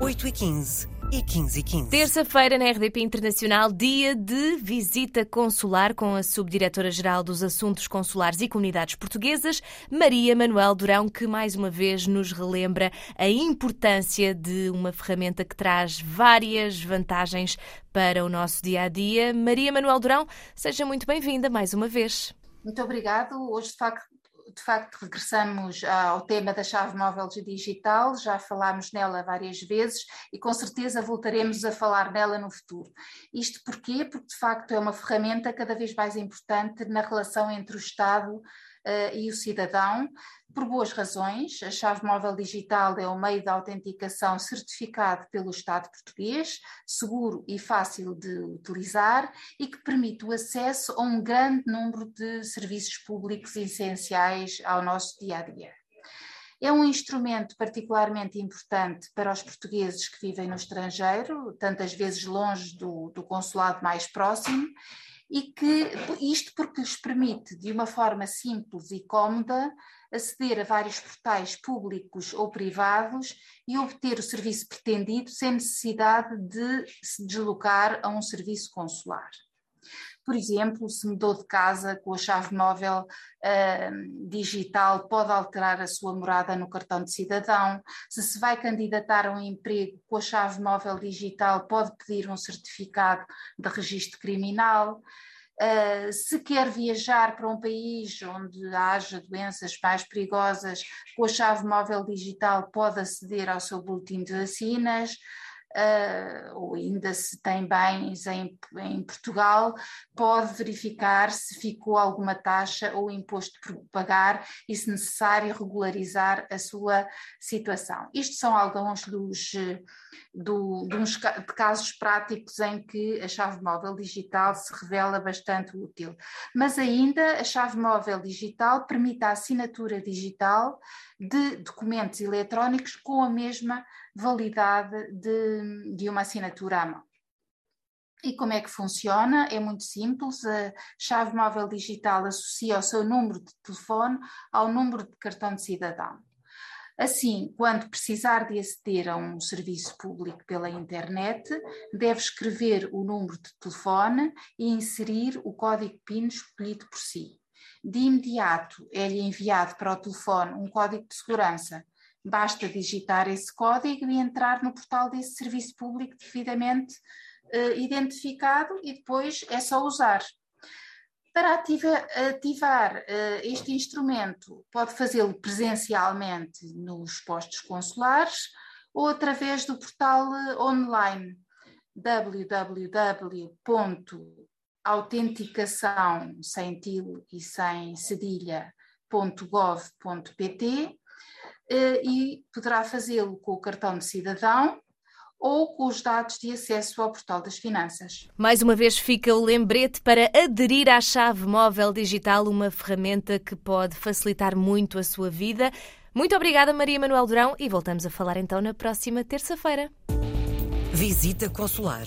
8h15 e 15 e 15. Terça-feira na RDP Internacional, dia de visita consular com a Subdiretora-Geral dos Assuntos Consulares e Comunidades Portuguesas, Maria Manuel Durão, que mais uma vez nos relembra a importância de uma ferramenta que traz várias vantagens para o nosso dia a dia. Maria Manuel Durão, seja muito bem-vinda mais uma vez. Muito obrigado. Hoje, de facto, de facto, regressamos ao tema da chave móvel digital, já falámos nela várias vezes e com certeza voltaremos a falar nela no futuro. Isto porquê? Porque de facto é uma ferramenta cada vez mais importante na relação entre o Estado uh, e o cidadão, por boas razões. A chave móvel digital é o meio de autenticação certificado pelo Estado português, seguro e fácil de utilizar e que permite o acesso a um grande número de serviços públicos essenciais ao nosso dia a dia. É um instrumento particularmente importante para os portugueses que vivem no estrangeiro, tantas vezes longe do, do consulado mais próximo, e que isto porque lhes permite, de uma forma simples e cómoda, aceder a vários portais públicos ou privados e obter o serviço pretendido sem necessidade de se deslocar a um serviço consular. Por exemplo, se mudou de casa com a chave móvel uh, digital, pode alterar a sua morada no cartão de cidadão. Se se vai candidatar a um emprego com a chave móvel digital, pode pedir um certificado de registro criminal. Uh, se quer viajar para um país onde haja doenças mais perigosas, com a chave móvel digital pode aceder ao seu boletim de vacinas uh, ou ainda se tem bens em, em Portugal, pode verificar se ficou alguma taxa ou imposto por pagar e, se necessário, regularizar a sua situação. Isto são alguns dos, do, de, uns, de casos práticos em que a chave móvel digital se revela bastante útil. Mas ainda a chave móvel digital permite a assinatura digital de documentos eletrónicos com a mesma validade de, de uma assinatura à mão. E como é que funciona? É muito simples. A chave móvel digital associa o seu número de telefone ao número de cartão de cidadão. Assim, quando precisar de aceder a um serviço público pela internet, deve escrever o número de telefone e inserir o código PIN escolhido por si. De imediato é-lhe enviado para o telefone um código de segurança Basta digitar esse código e entrar no portal desse serviço público devidamente uh, identificado e depois é só usar. Para ativar, ativar uh, este instrumento, pode fazê-lo presencialmente nos postos consulares ou através do portal uh, online www.autenticação sem til e sem cedilha.gov.pt e poderá fazê-lo com o cartão de cidadão ou com os dados de acesso ao portal das finanças. Mais uma vez fica o lembrete para aderir à chave móvel digital, uma ferramenta que pode facilitar muito a sua vida. Muito obrigada, Maria Manuel Durão, e voltamos a falar então na próxima terça-feira. Visita Consular,